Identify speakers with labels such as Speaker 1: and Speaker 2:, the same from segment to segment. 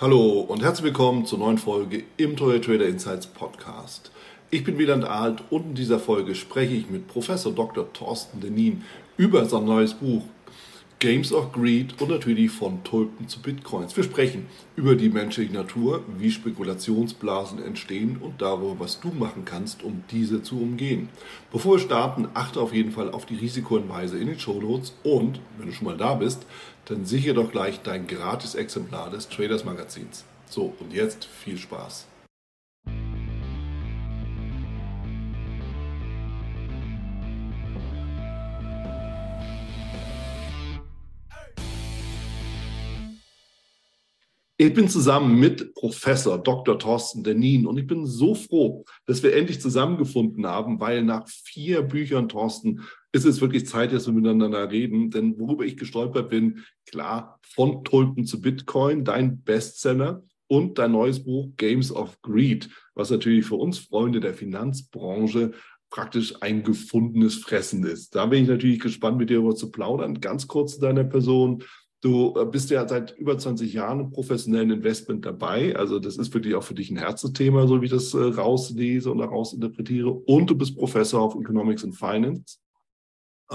Speaker 1: Hallo und herzlich willkommen zur neuen Folge im Toy Trader Insights Podcast. Ich bin Wieland Alt und in dieser Folge spreche ich mit Professor Dr. Thorsten Denin über sein neues Buch Games of Greed und natürlich von Tulpen zu Bitcoins. Wir sprechen über die menschliche Natur, wie Spekulationsblasen entstehen und darüber, was du machen kannst, um diese zu umgehen. Bevor wir starten, achte auf jeden Fall auf die Risikohinweise in den Shownotes und, wenn du schon mal da bist, dann sichere doch gleich dein gratis Exemplar des Traders Magazins. So, und jetzt viel Spaß. Ich bin zusammen mit Professor Dr. Thorsten Denin und ich bin so froh, dass wir endlich zusammengefunden haben, weil nach vier Büchern, Thorsten, ist es wirklich Zeit, dass wir miteinander reden. Denn worüber ich gestolpert bin, klar, von Tulpen zu Bitcoin, dein Bestseller und dein neues Buch Games of Greed, was natürlich für uns Freunde der Finanzbranche praktisch ein gefundenes Fressen ist. Da bin ich natürlich gespannt, mit dir darüber zu plaudern. Ganz kurz zu deiner Person. Du äh, bist ja seit über 20 Jahren im professionellen Investment dabei. Also das ist wirklich auch für dich ein Herzensthema, so wie ich das äh, rauslese und rausinterpretiere. Und du bist Professor of Economics and Finance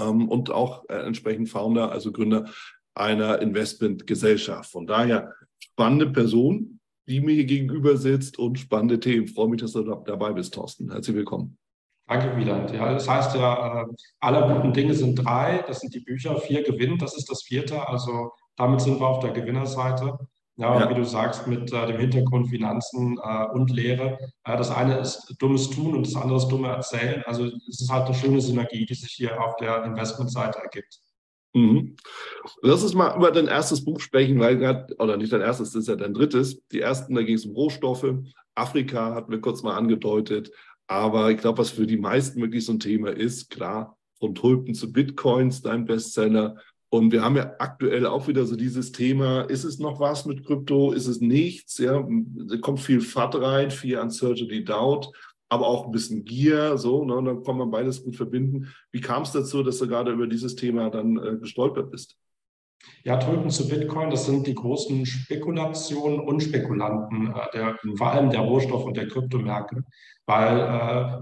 Speaker 1: ähm, und auch äh, entsprechend Founder, also Gründer einer Investmentgesellschaft. Von daher spannende Person, die mir hier gegenüber sitzt und spannende Themen. Freue mich, dass du dabei bist, Thorsten. Herzlich willkommen.
Speaker 2: Danke, Wieland. Ja, das heißt ja, alle guten Dinge sind drei. Das sind die Bücher. Vier gewinnt, das ist das vierte. Also damit sind wir auf der Gewinnerseite. Ja, ja. wie du sagst, mit äh, dem Hintergrund Finanzen äh, und Lehre. Äh, das eine ist dummes Tun und das andere ist dumme Erzählen. Also es ist halt eine schöne Synergie, die sich hier auf der Investmentseite ergibt.
Speaker 1: Mhm. Lass uns mal über dein erstes Buch sprechen, weil gerade, oder nicht dein erstes, das ist ja dein drittes. Die ersten, da ging es um Rohstoffe. Afrika hatten wir kurz mal angedeutet. Aber ich glaube, was für die meisten wirklich so ein Thema ist, klar, von Tulpen zu Bitcoins, dein Bestseller. Und wir haben ja aktuell auch wieder so dieses Thema, ist es noch was mit Krypto, ist es nichts? Ja, da kommt viel FAT rein, viel Uncertainty Doubt, aber auch ein bisschen Gier, so, ne, und dann kann man beides gut verbinden. Wie kam es dazu, dass du gerade über dieses Thema dann äh, gestolpert bist?
Speaker 2: Ja, Tulpen zu Bitcoin, das sind die großen Spekulationen und Spekulanten, äh, der, vor allem der Rohstoff- und der Kryptomärkte, weil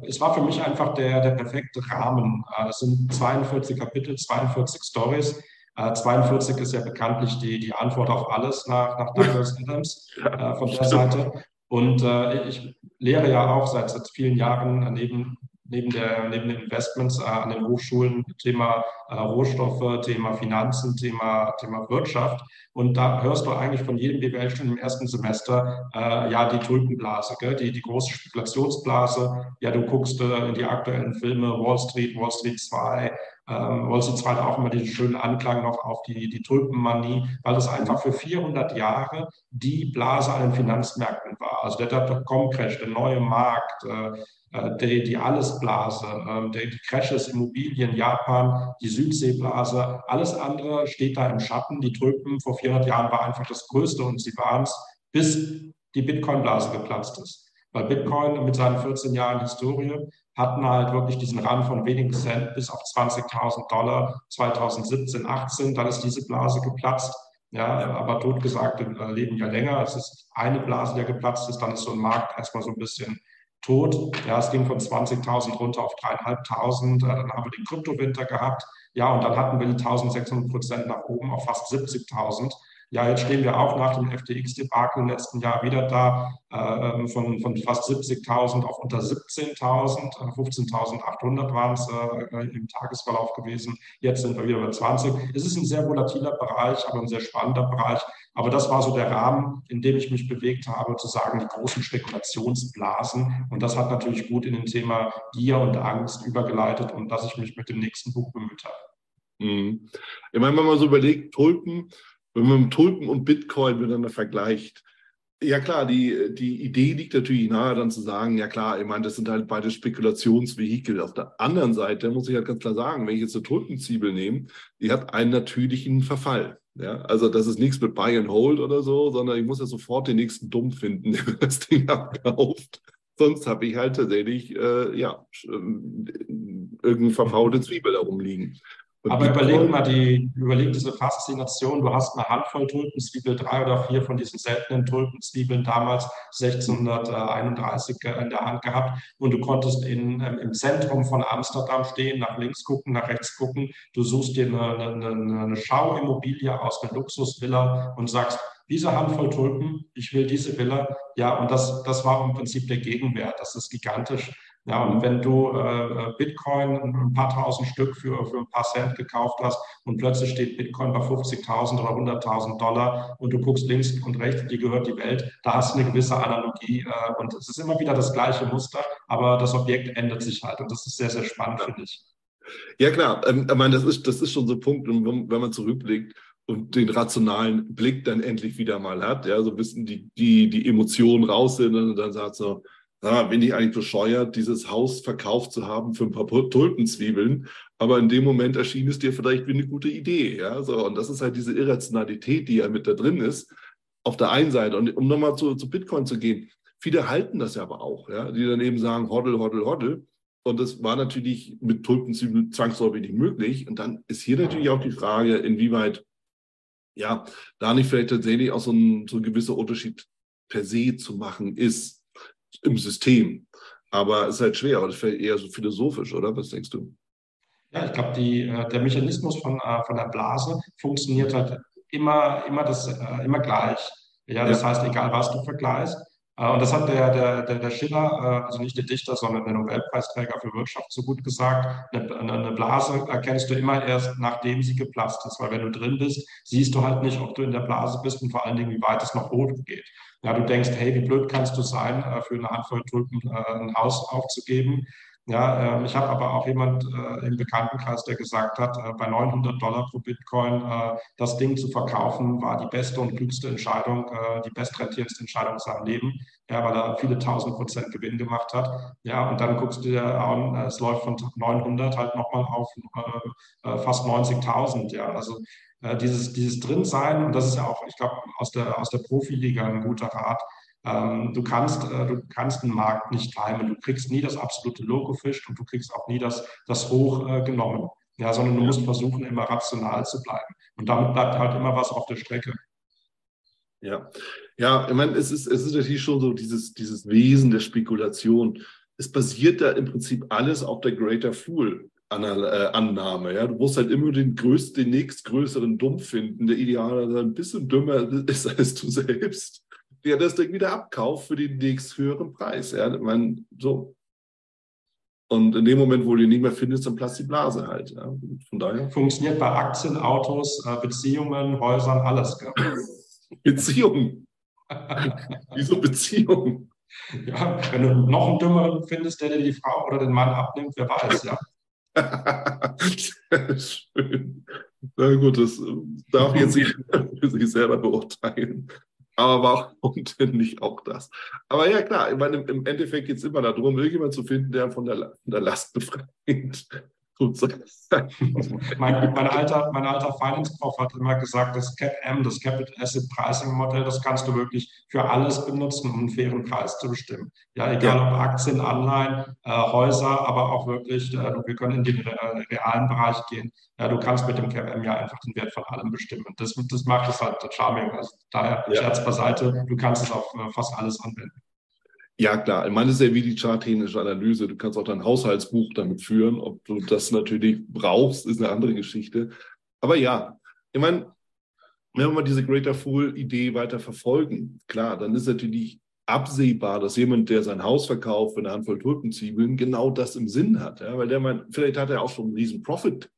Speaker 2: äh, es war für mich einfach der, der perfekte Rahmen. Äh, es sind 42 Kapitel, 42 Stories 42 äh, ist ja bekanntlich die, die Antwort auf alles nach, nach Douglas Adams äh, von der Seite. Und äh, ich lehre ja auch seit, seit vielen Jahren neben, neben, der, neben den Investments äh, an den Hochschulen Thema äh, Rohstoffe, Thema Finanzen, Thema, Thema Wirtschaft. Und da hörst du eigentlich von jedem BWL schon im ersten Semester, äh, ja, die Tulpenblase, gell? Die, die große Spekulationsblase. Ja, du guckst in die aktuellen Filme Wall Street, Wall Street 2, ähm, 2 hat auch immer diesen schönen Anklang noch auf die, die Tulpenmanie, weil das einfach für 400 Jahre die Blase an den Finanzmärkten war. Also der Dotcom-Crash, der neue Markt, äh, äh die, die Allesblase, äh, der, die Crashes, Immobilien, Japan, die Südseeblase, alles andere steht da im Schatten. Die Tulpen vor 400 Jahren war einfach das Größte und sie waren es, bis die Bitcoin-Blase geplatzt ist. Weil Bitcoin mit seinen 14 Jahren Historie hatten halt wirklich diesen Rand von wenigen Cent bis auf 20.000 Dollar 2017, 18. Dann ist diese Blase geplatzt. Ja, aber totgesagte leben ja länger. Es ist eine Blase, die geplatzt ist. Dann ist so ein Markt erstmal so ein bisschen tot. Ja, es ging von 20.000 runter auf 3.500. Äh, dann haben wir den Kryptowinter gehabt. Ja, und dann hatten wir die 1.600 Prozent nach oben auf fast 70.000. Ja, jetzt stehen wir auch nach dem FTX-Debakel im letzten Jahr wieder da, äh, von, von fast 70.000 auf unter 17.000, 15.800 waren es äh, im Tagesverlauf gewesen. Jetzt sind wir wieder bei 20. Es ist ein sehr volatiler Bereich, aber ein sehr spannender Bereich. Aber das war so der Rahmen, in dem ich mich bewegt habe, zu sagen, die großen Spekulationsblasen. Und das hat natürlich gut in den Thema Gier und Angst übergeleitet und dass ich mich mit dem nächsten Buch bemüht habe.
Speaker 1: Mhm. Ich meine, wenn man so überlegt, Tulpen, wenn man Tulpen und Bitcoin miteinander vergleicht, ja klar, die, die Idee liegt natürlich nahe, dann zu sagen, ja klar, ich meine, das sind halt beide Spekulationsvehikel. Auf der anderen Seite muss ich halt ganz klar sagen, wenn ich jetzt eine Tulpenzwiebel nehme, die hat einen natürlichen Verfall. Ja, also das ist nichts mit Buy and Hold oder so, sondern ich muss ja sofort den nächsten Dumm finden, der das Ding abkauft. Sonst habe ich halt tatsächlich, äh, ja, irgendeine verfaulte Zwiebel da rumliegen.
Speaker 2: Aber überleg mal die, überleg diese Faszination. Du hast eine Handvoll Tulpenzwiebel, drei oder vier von diesen seltenen Tulpenzwiebeln damals 1631 in der Hand gehabt und du konntest in, ähm, im Zentrum von Amsterdam stehen, nach links gucken, nach rechts gucken. Du suchst dir eine, eine, eine Schauimmobilie aus, eine Luxusvilla und sagst, diese Handvoll Tulpen, ich will diese Villa. Ja, und das, das war im Prinzip der Gegenwert. Das ist gigantisch. Ja, und wenn du äh, Bitcoin ein paar tausend Stück für, für ein paar Cent gekauft hast und plötzlich steht Bitcoin bei 50.000 oder 100.000 Dollar und du guckst links und rechts, dir gehört die Welt, da hast du eine gewisse Analogie äh, und es ist immer wieder das gleiche Muster, aber das Objekt ändert sich halt und das ist sehr, sehr spannend, finde ich.
Speaker 1: Ja, klar. Ähm, ich meine, das ist, das ist schon so ein Punkt, wenn man zurückblickt, und den rationalen Blick dann endlich wieder mal hat, ja, so ein bisschen die, die, die Emotionen raus sind und dann sagt so, ah, bin ich eigentlich bescheuert, dieses Haus verkauft zu haben für ein paar Tulpenzwiebeln, aber in dem Moment erschien es dir vielleicht wie eine gute Idee, ja, so, und das ist halt diese Irrationalität, die ja mit da drin ist, auf der einen Seite, und um nochmal zu, zu Bitcoin zu gehen, viele halten das ja aber auch, ja, die dann eben sagen, hoddle, hoddle, hoddle, und das war natürlich mit Tulpenzwiebeln zwangsläufig nicht möglich. Und dann ist hier natürlich auch die Frage, inwieweit ja, da nicht vielleicht tatsächlich auch so ein, so ein gewisser Unterschied per se zu machen ist im System. Aber es ist halt schwer, aber das wäre eher so philosophisch, oder? Was denkst du?
Speaker 2: Ja, ich glaube, äh, der Mechanismus von, äh, von der Blase funktioniert halt immer, immer, das, äh, immer gleich. Ja, das ja. heißt, egal was du vergleichst, und das hat der, der, der, der Schiller, äh, also nicht der Dichter, sondern der Nobelpreisträger für Wirtschaft so gut gesagt, eine, eine Blase erkennst du immer erst, nachdem sie geplatzt ist. Weil wenn du drin bist, siehst du halt nicht, ob du in der Blase bist und vor allen Dingen, wie weit es noch hoch geht. Ja, du denkst, hey, wie blöd kannst du sein, äh, für eine Handvoll Tulpen ein Haus aufzugeben. Ja, ähm, ich habe aber auch jemand äh, im Bekanntenkreis, der gesagt hat, äh, bei 900 Dollar pro Bitcoin äh, das Ding zu verkaufen, war die beste und klügste Entscheidung, äh, die bestrentierendste Entscheidung in seinem Leben, ja, weil er viele tausend Prozent Gewinn gemacht hat. Ja, und dann guckst du dir an, äh, es läuft von 900 halt nochmal auf äh, fast 90.000. Ja, also dieses, dieses Drinsein, und das ist ja auch, ich glaube, aus der, aus der Profiliga ein guter Rat, ähm, du, kannst, äh, du kannst einen Markt nicht timen. Du kriegst nie das absolute Logo fischt und du kriegst auch nie das, das Hoch äh, genommen. Ja, sondern du musst versuchen, immer rational zu bleiben. Und damit bleibt halt immer was auf der Strecke.
Speaker 1: Ja, ja, ich meine, es ist, es ist natürlich schon so dieses, dieses Wesen der Spekulation. Es basiert da im Prinzip alles auf der Greater Fool. Äh, Annahme. Ja? Du musst halt immer den größten, den nächstgrößeren Dumm finden, der idealerweise ein bisschen dümmer ist als du selbst der das Ding wieder abkauft für den nächst höheren Preis. Ja, ich meine, so. Und in dem Moment, wo du ihn nicht mehr findest, dann platzt die Blase halt. Ja.
Speaker 2: Von daher. Funktioniert bei Aktien, Autos, äh, Beziehungen, Häusern, alles.
Speaker 1: Beziehungen. Wieso Beziehungen?
Speaker 2: Ja, wenn du noch einen Dümmeren findest, der dir die Frau oder den Mann abnimmt, wer weiß, ja.
Speaker 1: Schön. Na gut, das darf jetzt jeder für sich selber beurteilen. Aber warum denn nicht auch das? Aber ja, klar, ich meine, im Endeffekt geht es immer darum, irgendjemand zu finden, der von der, von der Last befreit.
Speaker 2: Mein, mein, alter, mein alter Finance-Prof hat immer gesagt, das CAP-M, das Capital Asset Pricing Modell, das kannst du wirklich für alles benutzen, um einen fairen Preis zu bestimmen. Ja, egal ja. ob Aktien, Anleihen, äh, Häuser, aber auch wirklich, äh, wir können in den äh, realen Bereich gehen. Ja, du kannst mit dem CAP-M ja einfach den Wert von allem bestimmen. Das, das macht es halt charming. Also daher, ja. Scherz beiseite, du kannst es auf äh, fast alles anwenden.
Speaker 1: Ja, klar. Ich meine, es ist ja wie die charttechnische Analyse. Du kannst auch dein Haushaltsbuch damit führen. Ob du das natürlich brauchst, ist eine andere Geschichte. Aber ja, ich meine, wenn wir mal diese Greater Fool-Idee weiter verfolgen, klar, dann ist natürlich absehbar, dass jemand, der sein Haus verkauft für eine Handvoll Tulpenzwiebeln, genau das im Sinn hat. Ja? Weil der meint, vielleicht hat er auch schon einen riesen Profit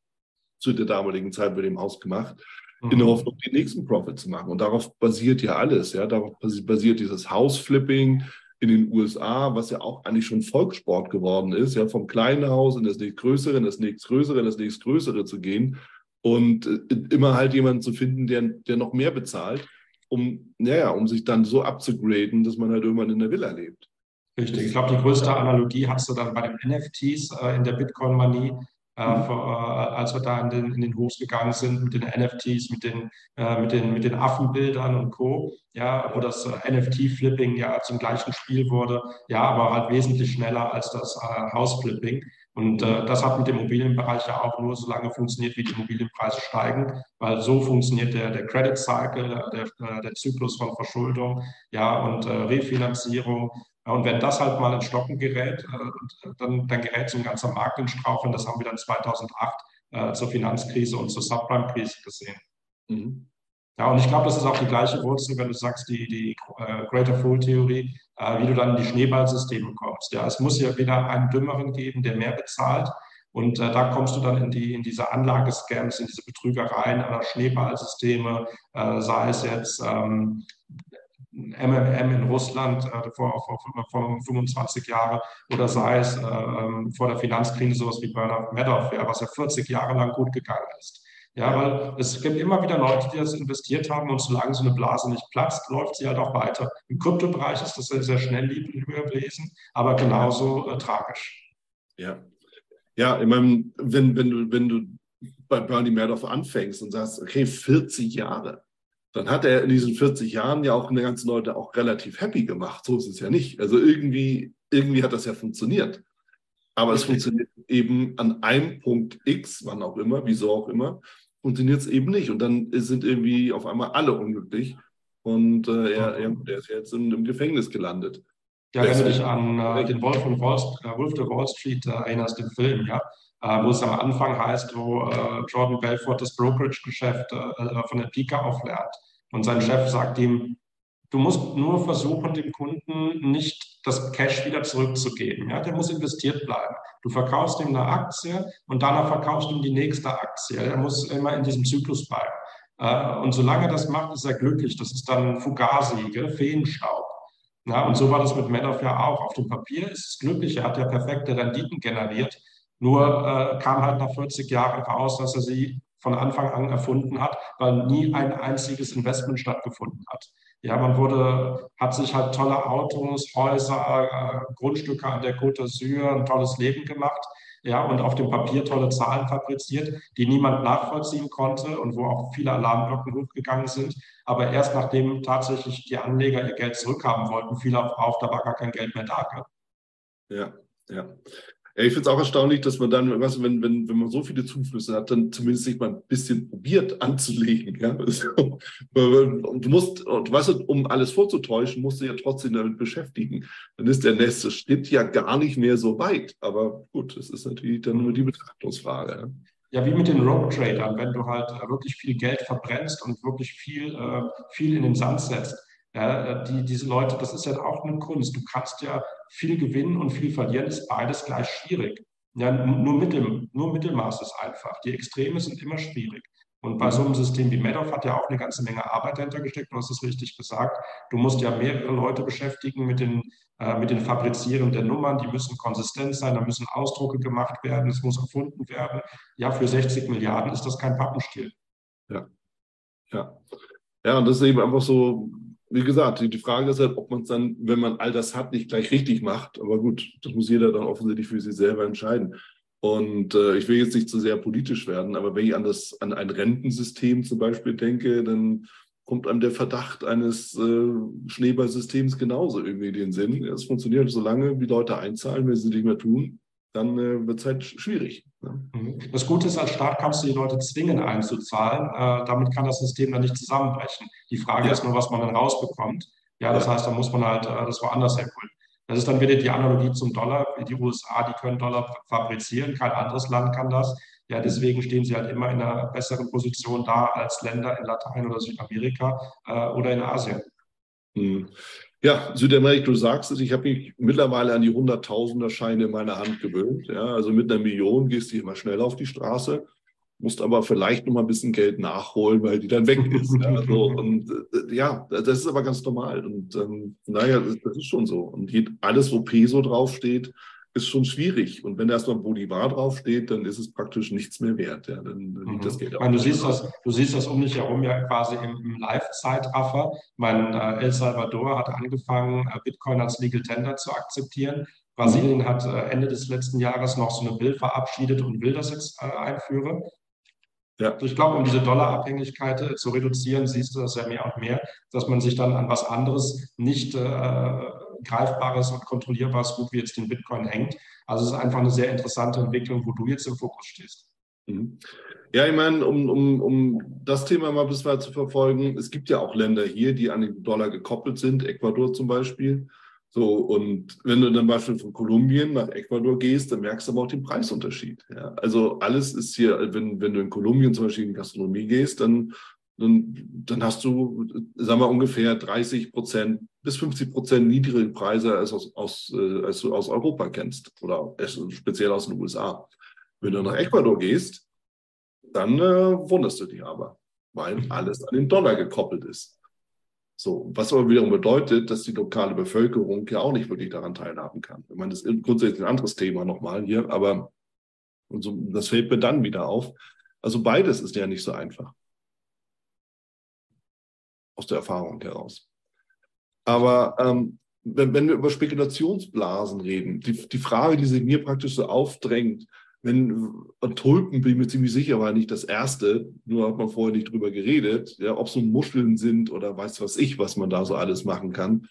Speaker 1: zu der damaligen Zeit bei dem Haus gemacht, mhm. in der Hoffnung, den nächsten Profit zu machen. Und darauf basiert ja alles. Ja? Darauf basiert dieses Hausflipping, in den USA, was ja auch eigentlich schon Volkssport geworden ist, ja, vom kleinen Haus in das nächstgrößere, in das nächstgrößere, in das nächstgrößere zu gehen und äh, immer halt jemanden zu finden, der, der noch mehr bezahlt, um, naja, um sich dann so abzugraden, dass man halt irgendwann in der Villa lebt.
Speaker 2: Richtig. Ich glaube, die größte Analogie hast du dann bei den NFTs äh, in der Bitcoin-Manie. Äh, vor, äh, als wir da in den, in den Hof gegangen sind mit den NFTs, mit den, äh, mit den, mit den Affenbildern und Co. Ja, wo das NFT-Flipping ja zum gleichen Spiel wurde, ja, aber halt wesentlich schneller als das Hausflipping. Und äh, das hat mit dem Immobilienbereich ja auch nur so lange funktioniert, wie die Immobilienpreise steigen, weil so funktioniert der, der Credit Cycle, der, äh, der Zyklus von Verschuldung ja, und äh, Refinanzierung. Und wenn das halt mal ins Stocken gerät, äh, dann, dann gerät so ein ganzer Markt in Straucheln. Das haben wir dann 2008 äh, zur Finanzkrise und zur Subprime-Krise gesehen. Mhm. Ja, und ich glaube, das ist auch die gleiche Wurzel, wenn du sagst, die, die äh, Greater Fool-Theorie, äh, wie du dann in die Schneeballsysteme kommst. Ja, es muss ja wieder einen Dümmeren geben, der mehr bezahlt. Und äh, da kommst du dann in, die, in diese Anlagescams, in diese Betrügereien aller Schneeballsysteme, äh, sei es jetzt ähm, MMM in Russland äh, vor, vor, vor 25 Jahren oder sei es äh, vor der Finanzkrise sowas wie Bernard Madoff, ja, was ja 40 Jahre lang gut gegangen ist. Ja, weil es gibt immer wieder Leute, die das investiert haben und solange so eine Blase nicht platzt, läuft sie halt auch weiter. Im Kryptobereich ist das sehr, sehr schnell gewesen, aber genauso äh, tragisch.
Speaker 1: Ja. Ja, ich meine, wenn, wenn, du, wenn du bei Bernie Madoff anfängst und sagst, okay, 40 Jahre, dann hat er in diesen 40 Jahren ja auch eine ganze Leute auch relativ happy gemacht. So ist es ja nicht. Also irgendwie, irgendwie hat das ja funktioniert. Aber es funktioniert eben an einem Punkt X, wann auch immer, wieso auch immer, funktioniert es eben nicht. Und dann sind irgendwie auf einmal alle unglücklich. Und äh, er, er, er, ist jetzt im, im Gefängnis gelandet.
Speaker 2: Ja, wenn du dich an äh, den Wolf von Wall, äh, Wolf of Wall Street äh, erinnerst, den Film, ja, wo es am Anfang heißt, wo äh, Jordan Belfort das Brokerage-Geschäft äh, von der Pika auflernt. Und sein Chef sagt ihm, du musst nur versuchen, dem Kunden nicht das Cash wieder zurückzugeben. Ja, der muss investiert bleiben. Du verkaufst ihm eine Aktie und danach verkaufst du ihm die nächste Aktie. Er muss immer in diesem Zyklus bleiben. Äh, und solange er das macht, ist er glücklich. Das ist dann Fugazi, gell? Feenstaub. Ja, und so war das mit Madoff ja auch. Auf dem Papier ist es glücklich, er hat ja perfekte Renditen generiert. Nur äh, kam halt nach 40 Jahren raus, dass er sie von Anfang an erfunden hat, weil nie ein einziges Investment stattgefunden hat. Ja, man wurde, hat sich halt tolle Autos, Häuser, äh, Grundstücke an der Côte d'Azur, ein tolles Leben gemacht. Ja, und auf dem Papier tolle Zahlen fabriziert, die niemand nachvollziehen konnte und wo auch viele Alarmglocken hochgegangen sind. Aber erst nachdem tatsächlich die Anleger ihr Geld zurückhaben wollten, fiel auf, da war gar kein Geld mehr da.
Speaker 1: Ja, ja. Ja, ich finde es auch erstaunlich, dass man dann, weißt wenn, wenn, wenn man so viele Zuflüsse hat, dann zumindest sich mal ein bisschen probiert anzulegen. Ja? Und du musst, und weißt du, um alles vorzutäuschen, musst du ja trotzdem damit beschäftigen. Dann ist der nächste Schritt ja gar nicht mehr so weit. Aber gut, das ist natürlich dann nur die Betrachtungsfrage.
Speaker 2: Ja, wie mit den Rogue-Tradern, wenn du halt wirklich viel Geld verbrennst und wirklich viel, äh, viel in den Sand setzt ja, die, diese Leute, das ist ja auch eine Kunst. Du kannst ja viel gewinnen und viel verlieren, ist beides gleich schwierig. Ja, nur, Mittel, nur Mittelmaß ist einfach. Die Extreme sind immer schwierig. Und bei so einem System wie Madoff hat ja auch eine ganze Menge Arbeit dahinter gesteckt, du hast es richtig gesagt. Du musst ja mehrere Leute beschäftigen mit den, äh, mit den Fabrizieren der Nummern, die müssen konsistent sein, da müssen Ausdrucke gemacht werden, es muss erfunden werden. Ja, für 60 Milliarden ist das kein Pappenstiel.
Speaker 1: Ja, ja. Ja, und das ist eben einfach so, wie gesagt, die Frage ist halt, ob man es dann, wenn man all das hat, nicht gleich richtig macht. Aber gut, das muss jeder dann offensichtlich für sich selber entscheiden. Und äh, ich will jetzt nicht zu sehr politisch werden, aber wenn ich an das, an ein Rentensystem zum Beispiel denke, dann kommt einem der Verdacht eines äh, Schneeballsystems genauso irgendwie in den Sinn. Es funktioniert so lange, wie Leute einzahlen, wenn sie es nicht mehr tun, dann äh, wird es halt schwierig.
Speaker 2: Ne? Mhm. Das Gute ist, als Staat kannst du die Leute zwingen einzuzahlen. Äh, damit kann das System dann nicht zusammenbrechen. Die Frage ja. ist nur, was man dann rausbekommt. Ja, das ja. heißt, da muss man halt äh, das woanders herholen. Das ist dann wieder die Analogie zum Dollar. Die USA, die können Dollar fabrizieren, kein anderes Land kann das. Ja, deswegen stehen sie halt immer in einer besseren Position da als Länder in Latein- oder Südamerika äh, oder in Asien.
Speaker 1: Hm. Ja, Südamerika, du sagst es, ich habe mich mittlerweile an die Hunderttausender Scheine in meiner Hand gewöhnt. Ja, also mit einer Million gehst du immer schnell auf die Straße, musst aber vielleicht noch mal ein bisschen Geld nachholen, weil die dann weg ist. ja, so, und äh, ja, das ist aber ganz normal. Und ähm, naja, das ist schon so. Und alles, wo Peso draufsteht, ist schon schwierig. Und wenn erstmal Bolivar draufsteht, dann ist es praktisch nichts mehr wert. Ja, dann, liegt
Speaker 2: das mhm. Geld auch. Du, siehst das, du siehst das um dich herum ja quasi im, im Live-Zeitraffer. Mein äh, El Salvador hat angefangen, äh, Bitcoin als Legal Tender zu akzeptieren. Brasilien hat äh, Ende des letzten Jahres noch so eine Bill verabschiedet und will das jetzt äh, einführen. Ja. Also ich glaube, um diese Dollarabhängigkeit äh, zu reduzieren, siehst du das ja mehr und mehr, dass man sich dann an was anderes nicht äh, greifbares und kontrollierbares Gut wie jetzt den Bitcoin hängt. Also es ist einfach eine sehr interessante Entwicklung, wo du jetzt im Fokus stehst.
Speaker 1: Mhm. Ja, ich meine, um, um, um das Thema mal bis weit zu verfolgen, es gibt ja auch Länder hier, die an den Dollar gekoppelt sind, Ecuador zum Beispiel. So, und wenn du dann beispielsweise von Kolumbien nach Ecuador gehst, dann merkst du aber auch den Preisunterschied. Ja? Also alles ist hier, wenn, wenn du in Kolumbien zum Beispiel in Gastronomie gehst, dann, dann, dann hast du, sagen wir, ungefähr 30 Prozent bis 50 Prozent niedrigere Preise als, aus, aus, äh, als du aus Europa kennst oder speziell aus den USA. Wenn du nach Ecuador gehst, dann äh, wunderst du dich aber, weil alles an den Dollar gekoppelt ist. So, was aber wiederum bedeutet, dass die lokale Bevölkerung ja auch nicht wirklich daran teilhaben kann. Ich meine, das ist grundsätzlich ein anderes Thema nochmal hier, aber so, das fällt mir dann wieder auf. Also beides ist ja nicht so einfach. Aus der Erfahrung heraus. Aber ähm, wenn, wenn wir über Spekulationsblasen reden, die, die Frage, die sich mir praktisch so aufdrängt, wenn Tulpen, bin ich mir ziemlich sicher, war nicht das erste, nur hat man vorher nicht drüber geredet, ja, ob so Muscheln sind oder weiß was ich, was man da so alles machen kann.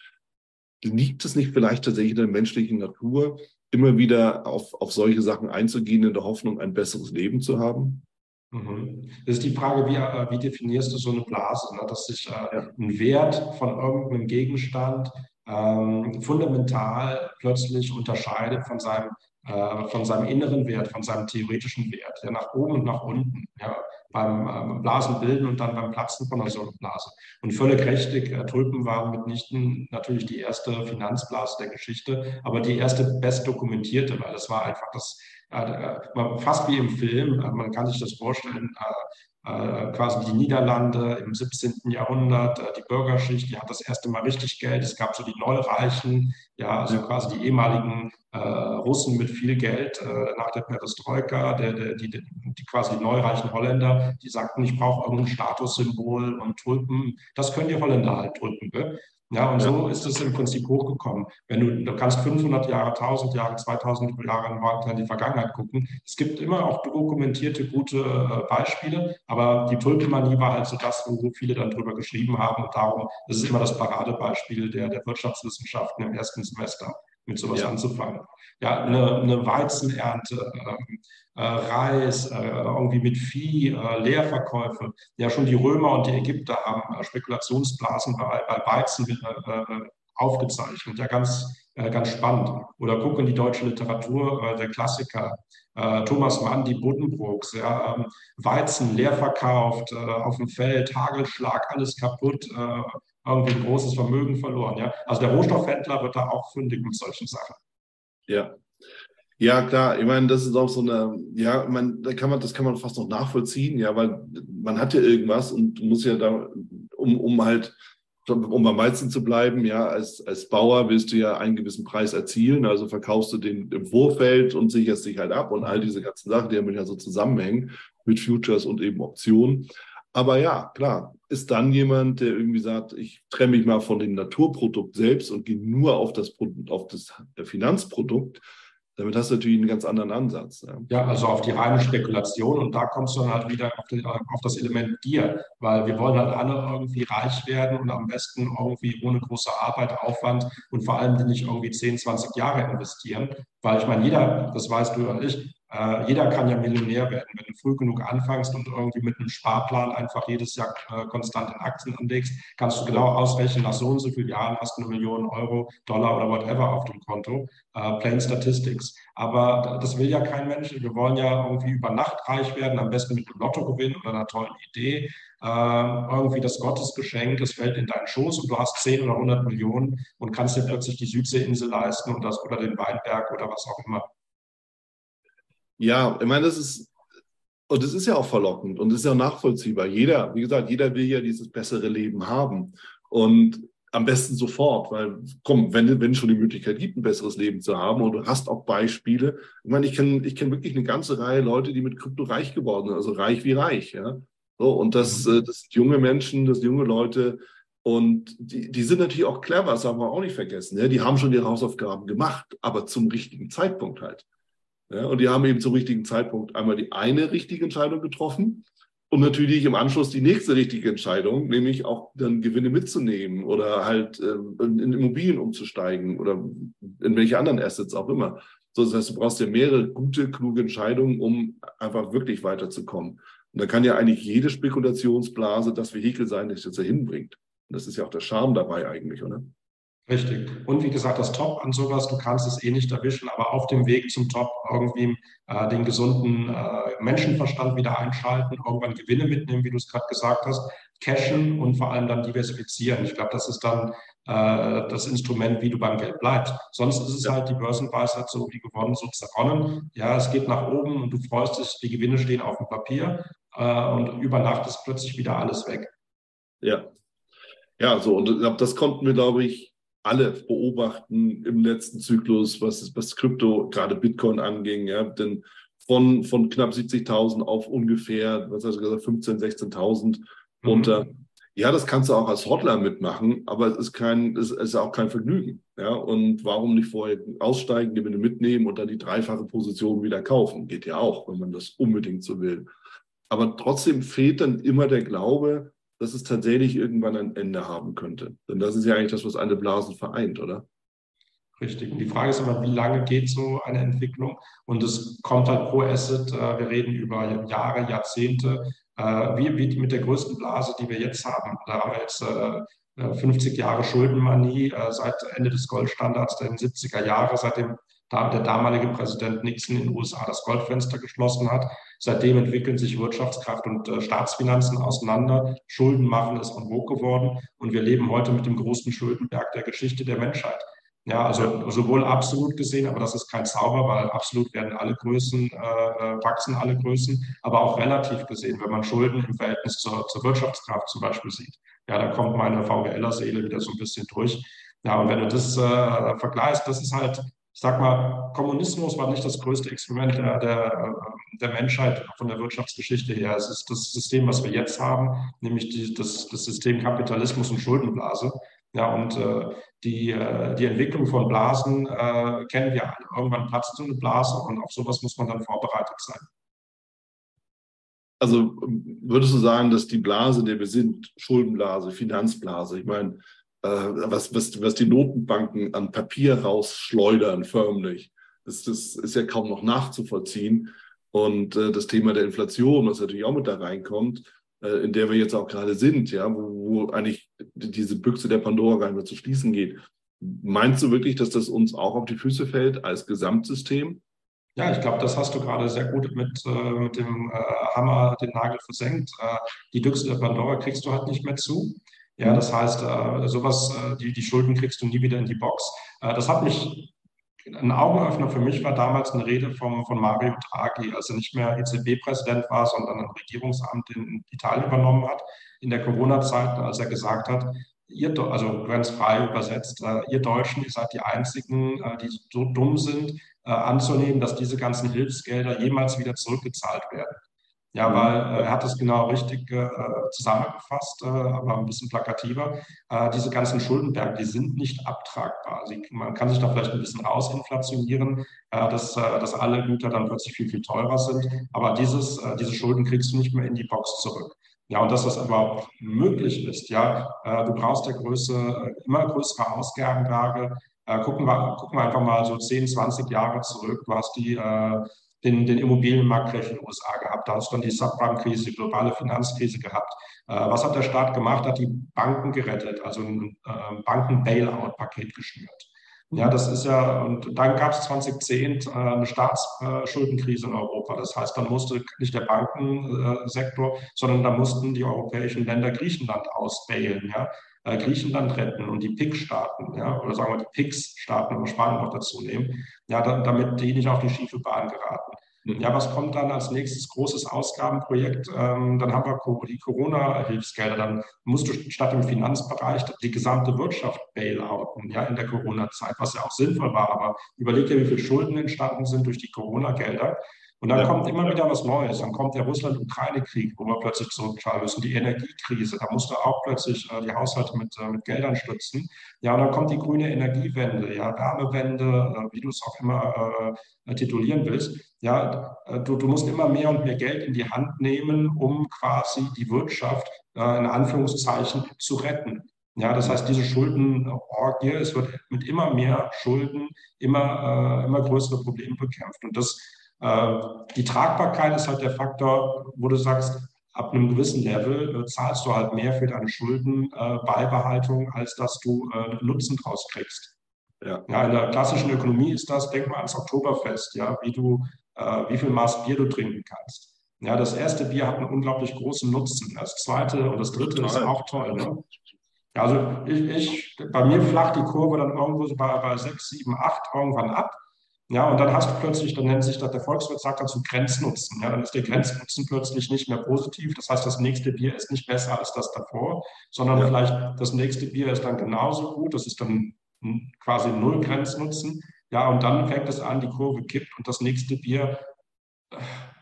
Speaker 1: Liegt es nicht vielleicht tatsächlich in der menschlichen Natur, immer wieder auf, auf solche Sachen einzugehen, in der Hoffnung, ein besseres Leben zu haben?
Speaker 2: Mhm. Das ist die Frage, wie, äh, wie definierst du so eine Blase, ne? dass sich äh, ein Wert von irgendeinem Gegenstand ähm, fundamental plötzlich unterscheidet von seinem äh, von seinem inneren Wert, von seinem theoretischen Wert, ja, nach oben und nach unten, ja, beim ähm, Blasenbilden und dann beim Platzen von einer solchen Blase. Und völlig richtig, äh, Tulpen waren mitnichten natürlich die erste Finanzblase der Geschichte, aber die erste best dokumentierte, weil es war einfach das, äh, fast wie im Film, äh, man kann sich das vorstellen, äh, äh, quasi die Niederlande im 17. Jahrhundert, äh, die Bürgerschicht, die hat das erste Mal richtig Geld. Es gab so die Neureichen, ja, also quasi die ehemaligen äh, Russen mit viel Geld äh, nach der Perestroika, der, der, die, die quasi die neureichen Holländer, die sagten, ich brauche irgendein Statussymbol und Tulpen. Das können die Holländer halt, Tulpen. Ne? Ja, und so ist es im Prinzip hochgekommen. Wenn du, du kannst 500 Jahre, 1000 Jahre, 2000 Jahre in die Vergangenheit gucken. Es gibt immer auch dokumentierte gute äh, Beispiele, aber die Tulpenmanie war halt so das, wo viele dann drüber geschrieben haben. Und darum, das ist immer das Paradebeispiel der, der Wirtschaftswissenschaften im ersten Semester, mit sowas ja. anzufangen. Ja, eine, eine Weizenernte, ähm, äh, Reis, äh, irgendwie mit Vieh, äh, Leerverkäufe. Ja, schon die Römer und die Ägypter haben Spekulationsblasen bei, bei Weizen aufgezeichnet. Ja, ganz, ganz spannend. Oder gucken die deutsche Literatur, der Klassiker, Thomas Mann, die Buddenbrooks, ja, ähm, Weizen leer verkauft, auf dem Feld, Hagelschlag, alles kaputt, irgendwie ein großes Vermögen verloren. Ja? Also der Rohstoffhändler wird da auch fündig mit solchen Sachen.
Speaker 1: Ja, ja, klar. Ich meine, das ist auch so eine, ja, meine, da kann man, das kann man fast noch nachvollziehen, ja, weil man hat ja irgendwas und muss ja da, um, um halt, um beim Weizen zu bleiben, ja, als, als Bauer willst du ja einen gewissen Preis erzielen, also verkaufst du den im Vorfeld und sicherst dich halt ab und all diese ganzen Sachen, die damit ja so zusammenhängen mit Futures und eben Optionen. Aber ja, klar, ist dann jemand, der irgendwie sagt, ich trenne mich mal von dem Naturprodukt selbst und gehe nur auf das, auf das Finanzprodukt, damit hast du natürlich einen ganz anderen Ansatz.
Speaker 2: Ja, ja also auf die reine Spekulation und da kommst du dann halt wieder auf, die, auf, das Element Gier, weil wir wollen halt alle irgendwie reich werden und am besten irgendwie ohne große Arbeit, Aufwand und vor allem nicht irgendwie 10, 20 Jahre investieren, weil ich meine, jeder, das weißt du und ich, äh, jeder kann ja Millionär werden. Wenn du früh genug anfängst und irgendwie mit einem Sparplan einfach jedes Jahr äh, konstant in Aktien anlegst, kannst du genau ausrechnen, nach so und so vielen Jahren hast du eine Million Euro, Dollar oder whatever auf dem Konto. Äh, plain Statistics. Aber das will ja kein Mensch. Wir wollen ja irgendwie über Nacht reich werden, am besten mit einem Lottogewinn oder einer tollen Idee. Äh, irgendwie das Gottesgeschenk, das fällt in deinen Schoß und du hast 10 oder 100 Millionen und kannst dir plötzlich die Südseeinsel leisten und das, oder den Weinberg oder was auch immer.
Speaker 1: Ja, ich meine, das ist, und das ist ja auch verlockend und das ist ja auch nachvollziehbar. Jeder, wie gesagt, jeder will ja dieses bessere Leben haben. Und am besten sofort, weil, komm, wenn, wenn es schon die Möglichkeit gibt, ein besseres Leben zu haben und du hast auch Beispiele. Ich meine, ich kenne ich kenn wirklich eine ganze Reihe Leute, die mit Krypto reich geworden sind, also reich wie reich, ja. So, und das, mhm. äh, das sind junge Menschen, das sind junge Leute und die, die sind natürlich auch clever, das haben wir auch nicht vergessen. Ja? Die haben schon ihre Hausaufgaben gemacht, aber zum richtigen Zeitpunkt halt. Ja, und die haben eben zum richtigen Zeitpunkt einmal die eine richtige Entscheidung getroffen Und natürlich im Anschluss die nächste richtige Entscheidung, nämlich auch dann Gewinne mitzunehmen oder halt äh, in Immobilien umzusteigen oder in welche anderen Assets auch immer. So, das heißt, du brauchst ja mehrere gute, kluge Entscheidungen, um einfach wirklich weiterzukommen. Und da kann ja eigentlich jede Spekulationsblase das Vehikel sein, das dich dahin bringt. Und das ist ja auch der Charme dabei eigentlich, oder?
Speaker 2: Richtig. Und wie gesagt, das Top an sowas, du kannst es eh nicht erwischen, aber auf dem Weg zum Top irgendwie äh, den gesunden äh, Menschenverstand wieder einschalten, irgendwann Gewinne mitnehmen, wie du es gerade gesagt hast, cashen und vor allem dann diversifizieren. Ich glaube, das ist dann äh, das Instrument, wie du beim Geld bleibst. Sonst ist es ja. halt die Börsenweisheit so wie gewonnen, so zerronnen. Ja, es geht nach oben und du freust dich, die Gewinne stehen auf dem Papier äh, und über Nacht ist plötzlich wieder alles weg.
Speaker 1: Ja. Ja, so, und das konnten wir, glaube ich, alle beobachten im letzten Zyklus, was, was Krypto, gerade Bitcoin anging. Ja, denn von, von knapp 70.000 auf ungefähr, was hast du gesagt, 15.000, 16.000 runter. Mhm. Ja, das kannst du auch als Hotler mitmachen, aber es ist kein, es ist auch kein Vergnügen. Ja, und warum nicht vorher aussteigen, Gewinne mitnehmen und dann die dreifache Position wieder kaufen? Geht ja auch, wenn man das unbedingt so will. Aber trotzdem fehlt dann immer der Glaube, dass es tatsächlich irgendwann ein Ende haben könnte. Denn das ist ja eigentlich das, was alle Blasen vereint, oder?
Speaker 2: Richtig. Und die Frage ist immer, wie lange geht so eine Entwicklung? Und es kommt halt pro Asset, äh, wir reden über Jahre, Jahrzehnte, äh, wie, wie mit der größten Blase, die wir jetzt haben. Da haben wir jetzt 50 äh, Jahre Schuldenmanie seit Ende des Goldstandards der 70er Jahre, seitdem der damalige Präsident Nixon in den USA das Goldfenster geschlossen hat. Seitdem entwickeln sich Wirtschaftskraft und äh, Staatsfinanzen auseinander. Schulden machen ist en vogue geworden. Und wir leben heute mit dem großen Schuldenberg der Geschichte der Menschheit. Ja, also sowohl absolut gesehen, aber das ist kein Zauber, weil absolut werden alle Größen, äh, äh wachsen alle Größen, aber auch relativ gesehen, wenn man Schulden im Verhältnis zur, zur Wirtschaftskraft zum Beispiel sieht. Ja, da kommt meine VWLer-Seele wieder so ein bisschen durch. Ja, und wenn du das äh, vergleichst, das ist halt ich sag mal, Kommunismus war nicht das größte Experiment der, der, der, Menschheit von der Wirtschaftsgeschichte her. Es ist das System, was wir jetzt haben, nämlich die, das, das System Kapitalismus und Schuldenblase. Ja, und äh, die, äh, die Entwicklung von Blasen äh, kennen wir alle. Irgendwann platzt so eine Blase und auf sowas muss man dann vorbereitet sein.
Speaker 1: Also würdest du sagen, dass die Blase, der wir sind, Schuldenblase, Finanzblase, ich meine, was, was, was die Notenbanken an Papier rausschleudern, förmlich. Das, das ist ja kaum noch nachzuvollziehen. Und äh, das Thema der Inflation, was natürlich auch mit da reinkommt, äh, in der wir jetzt auch gerade sind, ja, wo, wo eigentlich diese Büchse der Pandora gar nicht mehr zu schließen geht. Meinst du wirklich, dass das uns auch auf die Füße fällt als Gesamtsystem?
Speaker 2: Ja, ich glaube, das hast du gerade sehr gut mit, äh, mit dem äh, Hammer den Nagel versenkt. Äh, die Büchse der Pandora kriegst du halt nicht mehr zu. Ja, das heißt, äh, sowas, äh, die, die Schulden kriegst du nie wieder in die Box. Äh, das hat mich, ein Augenöffner für mich war damals eine Rede vom, von Mario Draghi, als er nicht mehr EZB-Präsident war, sondern ein Regierungsamt in Italien übernommen hat, in der Corona-Zeit, als er gesagt hat, ihr, also ganz frei übersetzt, ihr Deutschen, ihr seid die Einzigen, die so dumm sind, anzunehmen, dass diese ganzen Hilfsgelder jemals wieder zurückgezahlt werden. Ja, weil äh, er hat es genau richtig äh, zusammengefasst, äh, aber ein bisschen plakativer. Äh, diese ganzen Schuldenberge, die sind nicht abtragbar. Sie, man kann sich da vielleicht ein bisschen rausinflationieren, äh, dass, äh, dass alle Güter dann plötzlich viel, viel teurer sind. Aber dieses, diese Schulden kriegst du nicht mehr in die Box zurück. Ja, und dass das überhaupt möglich ist, ja, du brauchst ja Größe, immer größere Ausgabenberge. gucken, wir, gucken wir einfach mal so 10, 20 Jahre zurück. Du hast die den, den Immobilienmarktcrash in den USA gehabt. Da hast du dann die Subprime-Krise, die globale Finanzkrise gehabt. Äh, was hat der Staat gemacht? Hat die Banken gerettet, also ein äh, Banken-Bailout-Paket geschnürt. Ja, das ist ja, und dann gab es 2010 äh, eine Staatsschuldenkrise in Europa. Das heißt, dann musste nicht der Bankensektor, sondern da mussten die europäischen Länder Griechenland ausbailen. Ja? Äh, Griechenland retten und die PIC-Staaten, ja, oder sagen wir die PICS-Staaten, wenn wir Spanien noch dazu nehmen, ja, da, damit die nicht auf die schiefe Bahn geraten. Mhm. Ja, was kommt dann als nächstes großes Ausgabenprojekt? Ähm, dann haben wir die Corona-Hilfsgelder. Dann musst du statt im Finanzbereich die gesamte Wirtschaft bailouten, ja, in der Corona-Zeit, was ja auch sinnvoll war. Aber überleg dir, wie viele Schulden entstanden sind durch die Corona-Gelder. Und dann ja. kommt immer wieder was Neues. Dann kommt der Russland-Ukraine-Krieg, wo wir plötzlich zurückzahlen müssen, die Energiekrise. Da musste auch plötzlich äh, die Haushalte mit, äh, mit Geldern stützen. Ja, und dann kommt die grüne Energiewende, ja, Wärmewende, äh, wie du es auch immer äh, titulieren willst. Ja, äh, du, du musst immer mehr und mehr Geld in die Hand nehmen, um quasi die Wirtschaft äh, in Anführungszeichen zu retten. Ja, das heißt, diese Schuldenorgie, es wird mit immer mehr Schulden immer, äh, immer größere Probleme bekämpft. Und das, die Tragbarkeit ist halt der Faktor, wo du sagst, ab einem gewissen Level äh, zahlst du halt mehr für deine Schuldenbeibehaltung, äh, als dass du äh, Nutzen draus kriegst. Ja. ja. in der klassischen Ökonomie ist das, denk mal ans Oktoberfest, ja, wie du, äh, wie viel Maß Bier du trinken kannst. Ja, das erste Bier hat einen unglaublich großen Nutzen. Das zweite und das dritte Total. ist auch toll. Ne? Also ich, ich, bei mir flacht die Kurve dann irgendwo so bei, bei 6, 7, 8 irgendwann ab. Ja, und dann hast du plötzlich, dann nennt sich das, der Volkswirt sagt dazu Grenznutzen. Ja, dann ist der Grenznutzen plötzlich nicht mehr positiv. Das heißt, das nächste Bier ist nicht besser als das davor, sondern ja. vielleicht das nächste Bier ist dann genauso gut. Das ist dann quasi null Grenznutzen. Ja, und dann fängt es an, die Kurve kippt und das nächste Bier,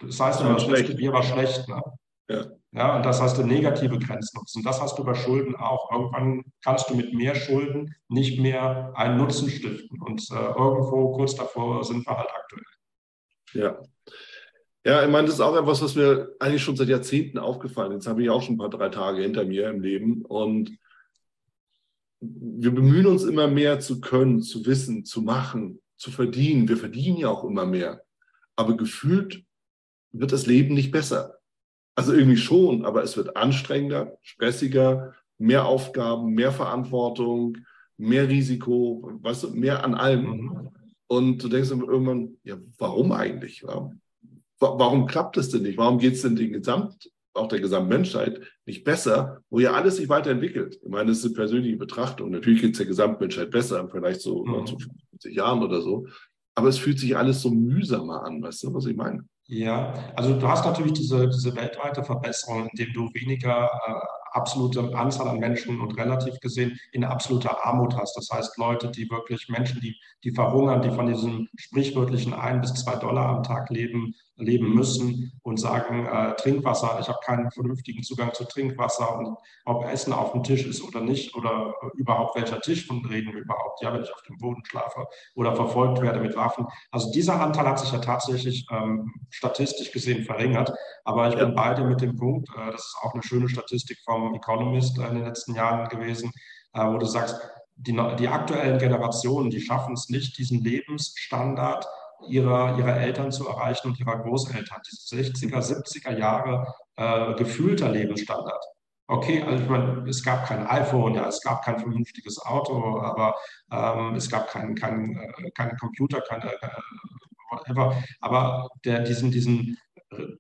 Speaker 2: das heißt, das nächste Bier war schlecht. Ne? Ja. Ja, und das heißt der negative Grenznutzen. Das hast du bei Schulden auch. Irgendwann kannst du mit mehr Schulden nicht mehr einen Nutzen stiften. Und äh, irgendwo kurz davor sind wir halt aktuell.
Speaker 1: Ja. Ja, ich meine, das ist auch etwas, was mir eigentlich schon seit Jahrzehnten aufgefallen ist. Jetzt habe ich auch schon ein paar drei Tage hinter mir im Leben. Und wir bemühen uns immer mehr zu können, zu wissen, zu machen, zu verdienen. Wir verdienen ja auch immer mehr. Aber gefühlt wird das Leben nicht besser. Also irgendwie schon, aber es wird anstrengender, stressiger, mehr Aufgaben, mehr Verantwortung, mehr Risiko, weißt du, mehr an allem. Mhm. Und du denkst irgendwann, ja, warum eigentlich? Warum, warum klappt es denn nicht? Warum geht es denn den Gesamt, auch der Gesamtmenschheit nicht besser, wo ja alles sich weiterentwickelt? Ich meine, das ist eine persönliche Betrachtung. Natürlich geht es der Gesamtmenschheit besser Vergleich zu mhm. 50 Jahren oder so. Aber es fühlt sich alles so mühsamer an, weißt du, was ich meine?
Speaker 2: Ja, also du hast natürlich diese, diese weltweite Verbesserung, indem du weniger äh, absolute Anzahl an Menschen und relativ gesehen in absoluter Armut hast. Das heißt, Leute, die wirklich Menschen, die, die verhungern, die von diesem sprichwörtlichen ein bis zwei Dollar am Tag leben, leben müssen und sagen, äh, Trinkwasser, ich habe keinen vernünftigen Zugang zu Trinkwasser und ob Essen auf dem Tisch ist oder nicht oder äh, überhaupt welcher Tisch von reden wir überhaupt, ja, wenn ich auf dem Boden schlafe oder verfolgt werde mit Waffen. Also dieser Anteil hat sich ja tatsächlich ähm, statistisch gesehen verringert, aber ich ja. bin beide mit dem Punkt, äh, das ist auch eine schöne Statistik vom Economist äh, in den letzten Jahren gewesen, äh, wo du sagst, die, die aktuellen Generationen, die schaffen es nicht, diesen Lebensstandard ihrer, ihrer Eltern zu erreichen und ihrer Großeltern. Diese 60er, 70er Jahre äh, gefühlter Lebensstandard. Okay, also ich meine, es gab kein iPhone, ja, es gab kein vernünftiges Auto, aber ähm, es gab keinen kein, äh, kein Computer, keine äh, whatever. Aber der, diesen, diesen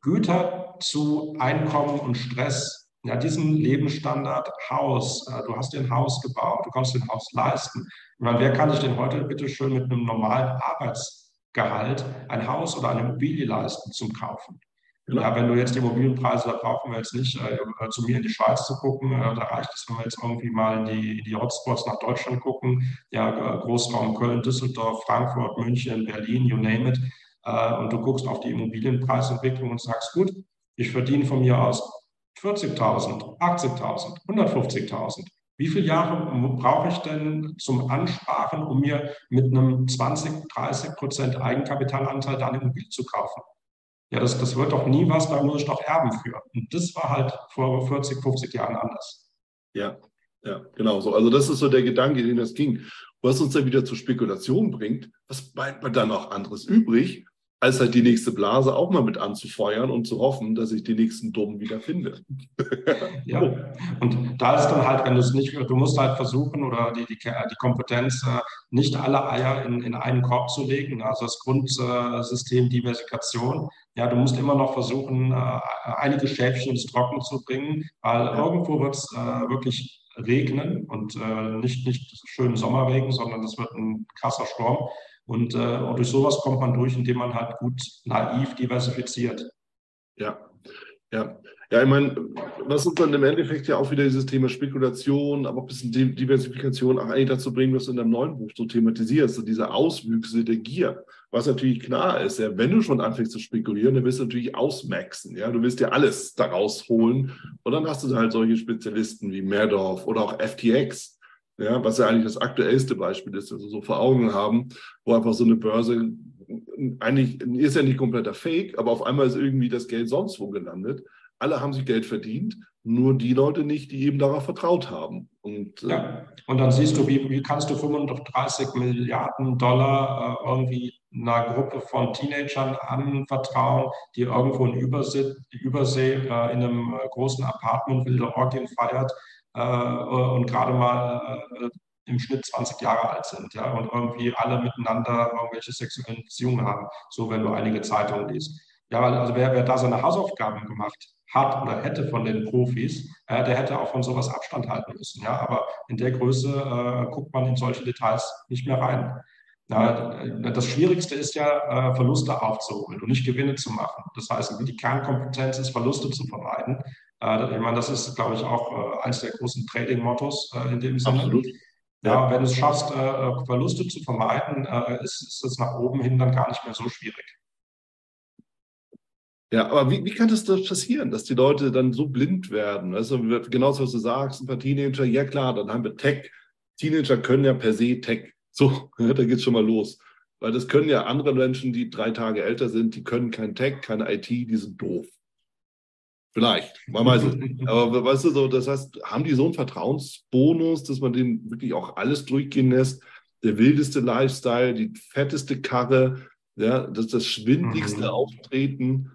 Speaker 2: Güter zu Einkommen und Stress, ja, diesen Lebensstandard, Haus, äh, du hast dir ein Haus gebaut, du kannst dir ein Haus leisten. Ich meine, wer kann sich denn heute bitte schön mit einem normalen Arbeits Gehalt ein Haus oder eine Immobilie leisten zum Kaufen. Genau. Ja, wenn du jetzt die Immobilienpreise, da brauchen wir jetzt nicht äh, äh, zu mir in die Schweiz zu gucken. Äh, da reicht es, wenn wir jetzt irgendwie mal in die, die Hotspots nach Deutschland gucken. Ja, äh, Großraum Köln, Düsseldorf, Frankfurt, München, Berlin, you name it. Äh, und du guckst auf die Immobilienpreisentwicklung und sagst, gut, ich verdiene von mir aus 40.000, 80.000, 150.000. Wie viele Jahre brauche ich denn zum Ansparen, um mir mit einem 20, 30 Prozent Eigenkapitalanteil dann Immobilie zu kaufen? Ja, das, das wird doch nie was, da muss ich doch Erben für. Und das war halt vor 40, 50 Jahren anders.
Speaker 1: Ja, ja, genau so. Also das ist so der Gedanke, den das ging. Was uns dann wieder zur Spekulation bringt, was bleibt mir dann noch anderes übrig, als halt die nächste Blase auch mal mit anzufeuern und zu hoffen, dass ich die nächsten Dummen wieder finde.
Speaker 2: ja, und da ist dann halt, wenn du es nicht, du musst halt versuchen oder die, die, die Kompetenz, äh, nicht alle Eier in, in einen Korb zu legen, also das Grundsystem Diversifikation. Ja, du musst immer noch versuchen, äh, einige Schäfchen ins Trocken zu bringen, weil ja. irgendwo wird es äh, wirklich regnen und nicht, nicht schönen Sommerregen, sondern es wird ein krasser Sturm. Und, äh, und durch sowas kommt man durch, indem man halt gut naiv diversifiziert.
Speaker 1: Ja, ja. Ja, ich meine, was uns dann im Endeffekt ja auch wieder dieses Thema Spekulation, aber auch ein bisschen Diversifikation auch eigentlich dazu bringen, was du in deinem neuen Buch so thematisierst, so diese Auswüchse der Gier. Was natürlich klar ist, ja, wenn du schon anfängst zu spekulieren, dann wirst du natürlich ausmaxen. Ja, du willst dir alles daraus holen. Und dann hast du halt solche Spezialisten wie Merdorf oder auch FTX, ja, was ja eigentlich das aktuellste Beispiel ist, das wir so vor Augen haben, wo einfach so eine Börse eigentlich ist ja nicht kompletter Fake, aber auf einmal ist irgendwie das Geld sonst wo gelandet alle haben sich Geld verdient, nur die Leute nicht, die eben darauf vertraut haben.
Speaker 2: Und, äh, ja. und dann siehst du, wie, wie kannst du 35 Milliarden Dollar äh, irgendwie einer Gruppe von Teenagern anvertrauen, die irgendwo in Übersee, Übersee äh, in einem äh, großen Apartment wilde Orgien feiert äh, und gerade mal äh, im Schnitt 20 Jahre alt sind ja, und irgendwie alle miteinander irgendwelche sexuellen Beziehungen haben, so wenn du einige Zeitungen liest. Ja, also wer, wer da seine Hausaufgaben gemacht hat oder hätte von den Profis, äh, der hätte auch von sowas Abstand halten müssen. Ja? Aber in der Größe äh, guckt man in solche Details nicht mehr rein. Ja, äh, das Schwierigste ist ja, äh, Verluste aufzuholen und nicht Gewinne zu machen. Das heißt, die Kernkompetenz ist, Verluste zu vermeiden. Äh, ich meine, das ist, glaube ich, auch eines der großen Trading-Mottos in dem Sinne. Absolut. Ja, wenn du es schaffst, Verluste zu vermeiden, ist es nach oben hin dann gar nicht mehr so schwierig.
Speaker 1: Ja, aber wie, wie kann das, das passieren, dass die Leute dann so blind werden? Also genauso was du sagst, ein paar Teenager, ja klar, dann haben wir Tech. Teenager können ja per se Tech. So, da geht's schon mal los. Weil das können ja andere Menschen, die drei Tage älter sind, die können kein Tech, keine IT, die sind doof. Vielleicht, man weiß es. Aber weißt du so, das heißt, haben die so einen Vertrauensbonus, dass man denen wirklich auch alles durchgehen lässt? Der wildeste Lifestyle, die fetteste Karre, ja, das, das schwindigste mhm. Auftreten.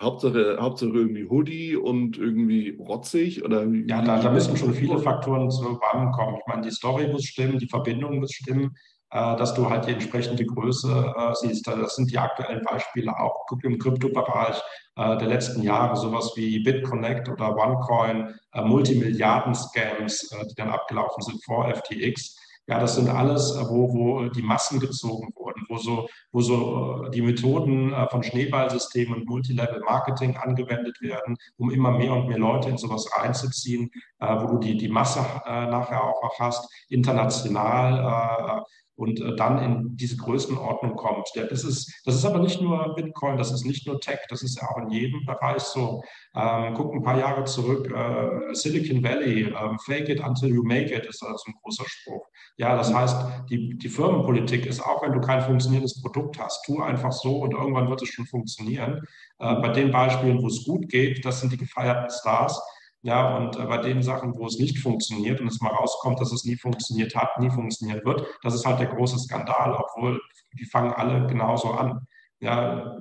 Speaker 1: Hauptsache, Hauptsache irgendwie Hoodie und irgendwie rotzig oder
Speaker 2: Ja, da, da müssen schon viele Faktoren zusammenkommen. Ich meine, die Story muss stimmen, die Verbindung muss stimmen, dass du halt die entsprechende Größe äh, siehst. Das sind die aktuellen Beispiele auch im Kryptobereich äh, der letzten Jahre, sowas wie BitConnect oder OneCoin, äh, Multimilliarden-Scams, äh, die dann abgelaufen sind vor FTX. Ja, das sind alles, äh, wo, wo die Massen gezogen wurden, wo so, wo so äh, die Methoden äh, von Schneeballsystemen und Multilevel-Marketing angewendet werden, um immer mehr und mehr Leute in sowas reinzuziehen, wo du die, die Masse nachher auch hast, international und äh, dann in diese Größenordnung kommt. Das ist, das ist aber nicht nur Bitcoin, das ist nicht nur Tech, das ist ja auch in jedem Bereich so. Ähm, guck ein paar Jahre zurück, äh, Silicon Valley, äh, fake it until you make it, ist also ein großer Spruch. Ja, das heißt, die, die Firmenpolitik ist auch, wenn du kein funktionierendes Produkt hast, tu einfach so und irgendwann wird es schon funktionieren. Äh, bei den Beispielen, wo es gut geht, das sind die gefeierten Stars. Ja, und äh, bei den Sachen, wo es nicht funktioniert und es mal rauskommt, dass es nie funktioniert hat, nie funktionieren wird, das ist halt der große Skandal, obwohl die fangen alle genauso an. Ja,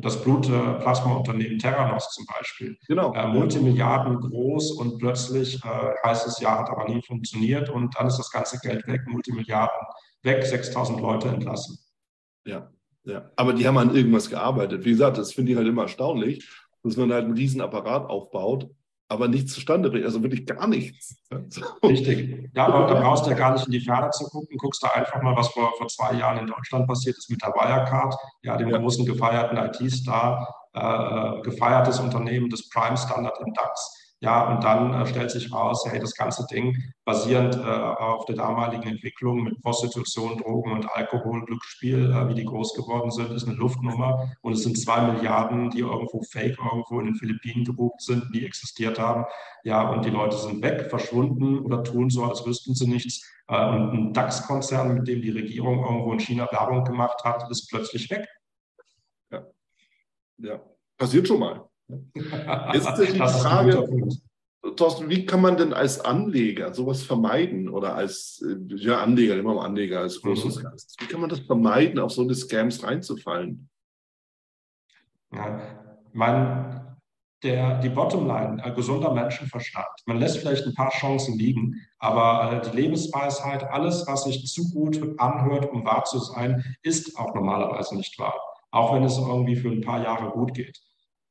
Speaker 2: das Blutplasmaunternehmen Terranos zum Beispiel. Genau. Äh, Multimilliarden groß und plötzlich äh, heißt es, ja, hat aber nie funktioniert und dann ist das ganze Geld weg, Multimilliarden weg, 6000 Leute entlassen.
Speaker 1: Ja, ja. Aber die haben an irgendwas gearbeitet. Wie gesagt, das finde ich halt immer erstaunlich, dass man halt einen riesen Apparat aufbaut aber nichts zustande bringt, also wirklich gar nichts.
Speaker 2: Richtig. Ja, aber da brauchst du ja gar nicht in die Ferne zu gucken, guckst da einfach mal, was vor, vor zwei Jahren in Deutschland passiert ist mit der Wirecard, ja, dem ja. großen gefeierten IT-Star, äh, gefeiertes Unternehmen des Prime Standard im DAX. Ja, und dann äh, stellt sich raus, hey, das ganze Ding basierend äh, auf der damaligen Entwicklung mit Prostitution, Drogen und Alkohol, Glücksspiel, äh, wie die groß geworden sind, ist eine Luftnummer. Und es sind zwei Milliarden, die irgendwo fake irgendwo in den Philippinen gebucht sind, die existiert haben. Ja, und die Leute sind weg, verschwunden oder tun so, als wüssten sie nichts. Äh, und ein DAX-Konzern, mit dem die Regierung irgendwo in China Werbung gemacht hat, ist plötzlich weg.
Speaker 1: Ja, ja. passiert schon mal. Jetzt ist die Frage, Thorsten, wie kann man denn als Anleger sowas vermeiden oder als äh, ja, Anleger, immer mal Anleger als großes mhm. Gast, wie kann man das vermeiden, auf so eine Scams reinzufallen?
Speaker 2: Ja, man, der, die Bottomline, äh, gesunder Menschenverstand. Man lässt vielleicht ein paar Chancen liegen, aber äh, die Lebensweisheit, alles, was sich zu gut anhört, um wahr zu sein, ist auch normalerweise nicht wahr. Auch wenn es irgendwie für ein paar Jahre gut geht.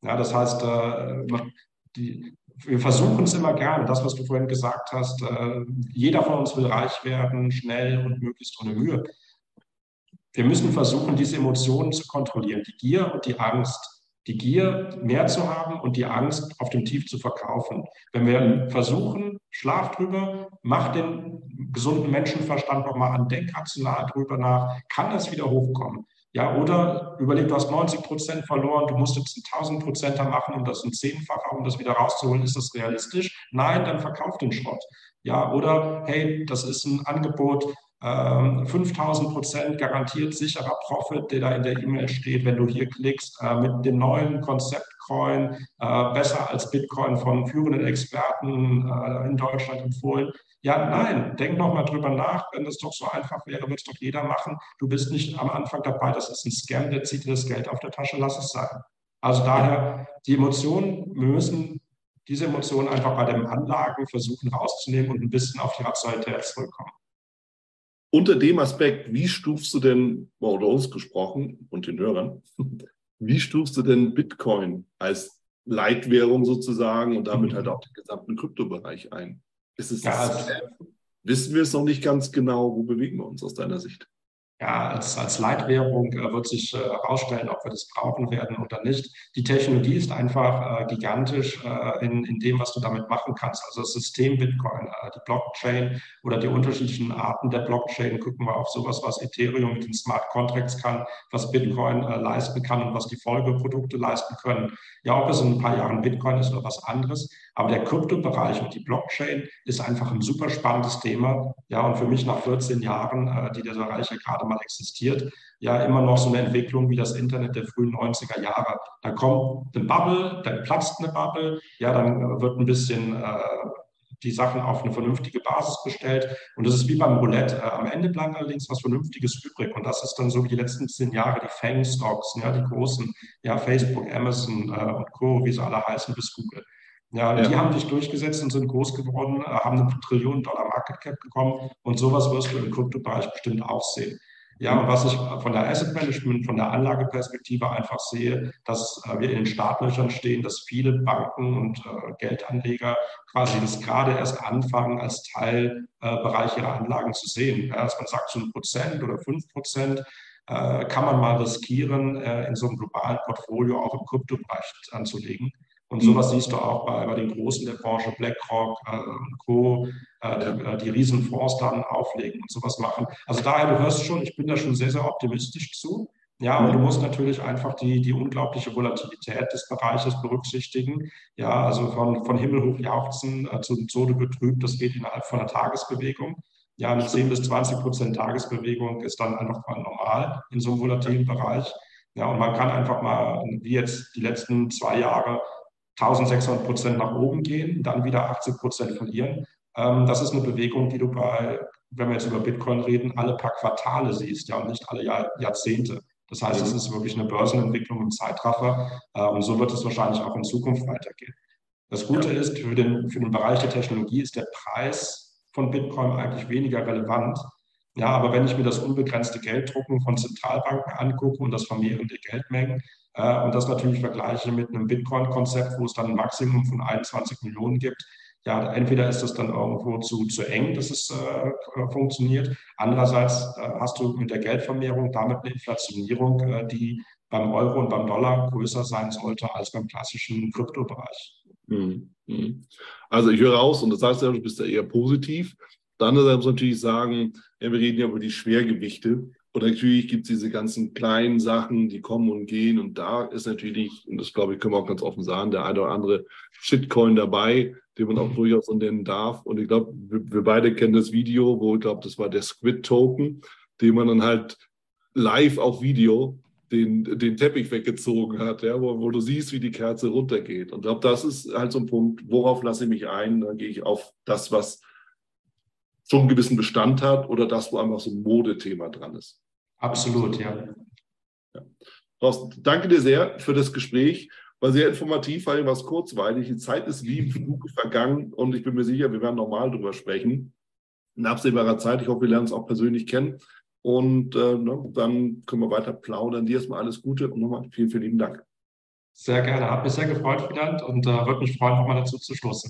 Speaker 2: Ja, das heißt, äh, die, wir versuchen es immer gerne, das, was du vorhin gesagt hast, äh, jeder von uns will reich werden, schnell und möglichst ohne Mühe. Wir müssen versuchen, diese Emotionen zu kontrollieren, die Gier und die Angst. Die Gier, mehr zu haben und die Angst, auf dem Tief zu verkaufen. Wenn wir versuchen, schlaf drüber, mach den gesunden Menschenverstand nochmal an, denk rational drüber nach, kann das wieder hochkommen? Ja, oder überleg, du hast 90 Prozent verloren, du musst jetzt 1000 Prozenter machen, um das ein Zehnfacher, um das wieder rauszuholen. Ist das realistisch? Nein, dann verkauf den Schrott. Ja, oder hey, das ist ein Angebot, 5000 ähm, Prozent garantiert sicherer Profit, der da in der E-Mail steht, wenn du hier klickst, äh, mit dem neuen Konzept Coin, äh, besser als Bitcoin von führenden Experten äh, in Deutschland empfohlen. Ja, nein, denk noch mal drüber nach. Wenn das doch so einfach wäre, würde es doch jeder machen. Du bist nicht am Anfang dabei, das ist ein Scam, der zieht dir das Geld auf der Tasche, lass es sein. Also daher, die Emotionen, wir müssen diese Emotionen einfach bei den Anlagen versuchen rauszunehmen und ein bisschen auf die Rationalität zurückkommen.
Speaker 1: Unter dem Aspekt, wie stufst du denn, oder uns gesprochen und den Hörern, wie stufst du denn Bitcoin als Leitwährung sozusagen und damit halt auch den gesamten Kryptobereich ein? Ist es ja, wissen wir es noch nicht ganz genau, wo bewegen wir uns aus deiner Sicht?
Speaker 2: Ja, als, als Leitwährung äh, wird sich herausstellen, äh, ob wir das brauchen werden oder nicht. Die Technologie ist einfach äh, gigantisch äh, in, in dem, was du damit machen kannst. Also das System Bitcoin, äh, die Blockchain oder die unterschiedlichen Arten der Blockchain. Gucken wir auf sowas, was Ethereum mit den Smart Contracts kann, was Bitcoin äh, leisten kann und was die Folgeprodukte leisten können. Ja, ob es in ein paar Jahren Bitcoin ist oder was anderes. Aber der Kryptobereich und die Blockchain ist einfach ein super spannendes Thema. Ja, und für mich nach 14 Jahren, äh, die der Bereich ja gerade mal existiert, ja immer noch so eine Entwicklung wie das Internet der frühen 90er Jahre. Da kommt eine Bubble, dann platzt eine Bubble, ja, dann äh, wird ein bisschen äh, die Sachen auf eine vernünftige Basis bestellt. Und das ist wie beim Roulette. Äh, am Ende bleibt allerdings was Vernünftiges übrig. Und das ist dann so wie die letzten zehn Jahre die Fang-Stocks, ja, die großen, ja, Facebook, Amazon äh, und Co., wie sie alle heißen, bis Google. Ja, ja, die haben sich durchgesetzt und sind groß geworden, äh, haben eine Trillion Dollar Market Cap bekommen und sowas wirst du im Kryptobereich bestimmt auch sehen. Ja, und was ich von der Asset Management, von der Anlageperspektive einfach sehe, dass äh, wir in den Startlöchern stehen, dass viele Banken und äh, Geldanleger quasi das gerade erst anfangen, als Teilbereich ihrer Anlagen zu sehen. Ja, dass man sagt, so ein Prozent oder fünf Prozent kann man mal riskieren, in so einem globalen Portfolio auch im Kryptobereich anzulegen. Und sowas siehst du auch bei, bei den Großen der Branche, BlackRock äh, und Co., äh, die, äh, die Riesenfonds dann auflegen und sowas machen. Also daher, du hörst schon, ich bin da schon sehr, sehr optimistisch zu. Ja, aber du musst natürlich einfach die, die unglaubliche Volatilität des Bereiches berücksichtigen. Ja, also von, von Himmel hoch jauchzen äh, zu Tode betrübt, das geht innerhalb von einer Tagesbewegung. Ja, eine 10 bis 20 Prozent Tagesbewegung ist dann einfach mal normal in so einem volatilen Bereich. Ja, und man kann einfach mal, wie jetzt die letzten zwei Jahre, 1600 Prozent nach oben gehen, dann wieder 80 Prozent verlieren. Ähm, das ist eine Bewegung, die du bei, wenn wir jetzt über Bitcoin reden, alle paar Quartale siehst, ja, und nicht alle Jahr, Jahrzehnte. Das heißt, es ist wirklich eine Börsenentwicklung im Zeitraffer äh, und so wird es wahrscheinlich auch in Zukunft weitergehen. Das Gute ist, für den, für den Bereich der Technologie ist der Preis von Bitcoin eigentlich weniger relevant. Ja, aber wenn ich mir das unbegrenzte Gelddrucken von Zentralbanken angucke und das Vermehren der Geldmengen, äh, und das natürlich vergleiche mit einem Bitcoin-Konzept, wo es dann ein Maximum von 21 Millionen gibt. Ja, entweder ist das dann irgendwo zu, zu eng, dass es äh, funktioniert. Andererseits äh, hast du mit der Geldvermehrung damit eine Inflationierung, äh, die beim Euro und beim Dollar größer sein sollte als beim klassischen Kryptobereich.
Speaker 1: Mhm. Mhm. Also ich höre raus, und das heißt ja, du bist ja eher positiv. Dann muss man natürlich sagen, ja, wir reden ja über die Schwergewichte. Und natürlich gibt es diese ganzen kleinen Sachen, die kommen und gehen. Und da ist natürlich, und das glaube ich, können wir auch ganz offen sagen, der eine oder andere Shitcoin dabei, den man auch mhm. durchaus so nennen darf. Und ich glaube, wir, wir, beide kennen das Video, wo ich glaube, das war der Squid Token, den man dann halt live auf Video den, den Teppich weggezogen hat, ja, wo, wo du siehst, wie die Kerze runtergeht. Und ich glaube, das ist halt so ein Punkt, worauf lasse ich mich ein? Dann gehe ich auf das, was schon einen gewissen Bestand hat oder das, wo einfach so ein Modethema dran ist.
Speaker 2: Absolut, ja.
Speaker 1: ja. Thorsten, danke dir sehr für das Gespräch. War sehr informativ, vor allem war es kurzweilig. Die Zeit ist wie im Flug vergangen und ich bin mir sicher, wir werden nochmal drüber sprechen. In absehbarer Zeit. Ich hoffe, wir lernen uns auch persönlich kennen. Und äh, ne, dann können wir weiter plaudern. Dir erstmal alles Gute und nochmal vielen, vielen lieben Dank.
Speaker 2: Sehr gerne. Hat mich sehr gefreut, Wieland, und äh, würde mich freuen, nochmal dazu zu stoßen.